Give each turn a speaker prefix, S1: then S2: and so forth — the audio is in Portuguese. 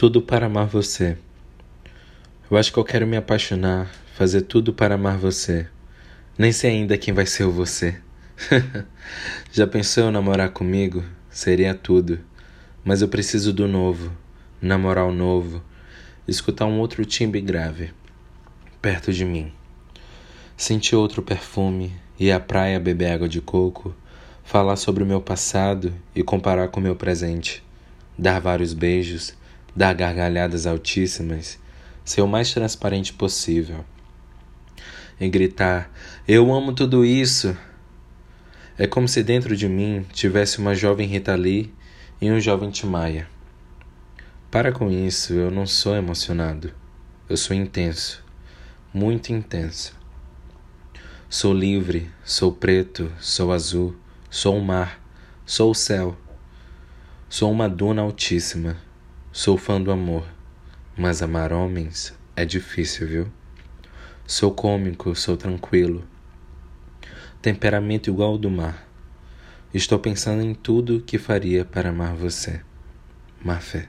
S1: Tudo para amar você. Eu acho que eu quero me apaixonar, fazer tudo para amar você. Nem sei ainda quem vai ser o você. Já pensou em namorar comigo? Seria tudo. Mas eu preciso do novo, namorar o novo, escutar um outro timbre grave perto de mim. Sentir outro perfume, ir à praia beber água de coco, falar sobre o meu passado e comparar com o meu presente, dar vários beijos, dar gargalhadas altíssimas, ser o mais transparente possível. E gritar: Eu amo tudo isso! É como se dentro de mim tivesse uma jovem Rita Lee e um jovem Timaya. Para com isso, eu não sou emocionado. Eu sou intenso, muito intenso. Sou livre, sou preto, sou azul, sou o mar, sou o céu. Sou uma duna altíssima Sou fã do amor, mas amar homens é difícil, viu? Sou cômico, sou tranquilo. Temperamento igual ao do mar. Estou pensando em tudo que faria para amar você. Má fé.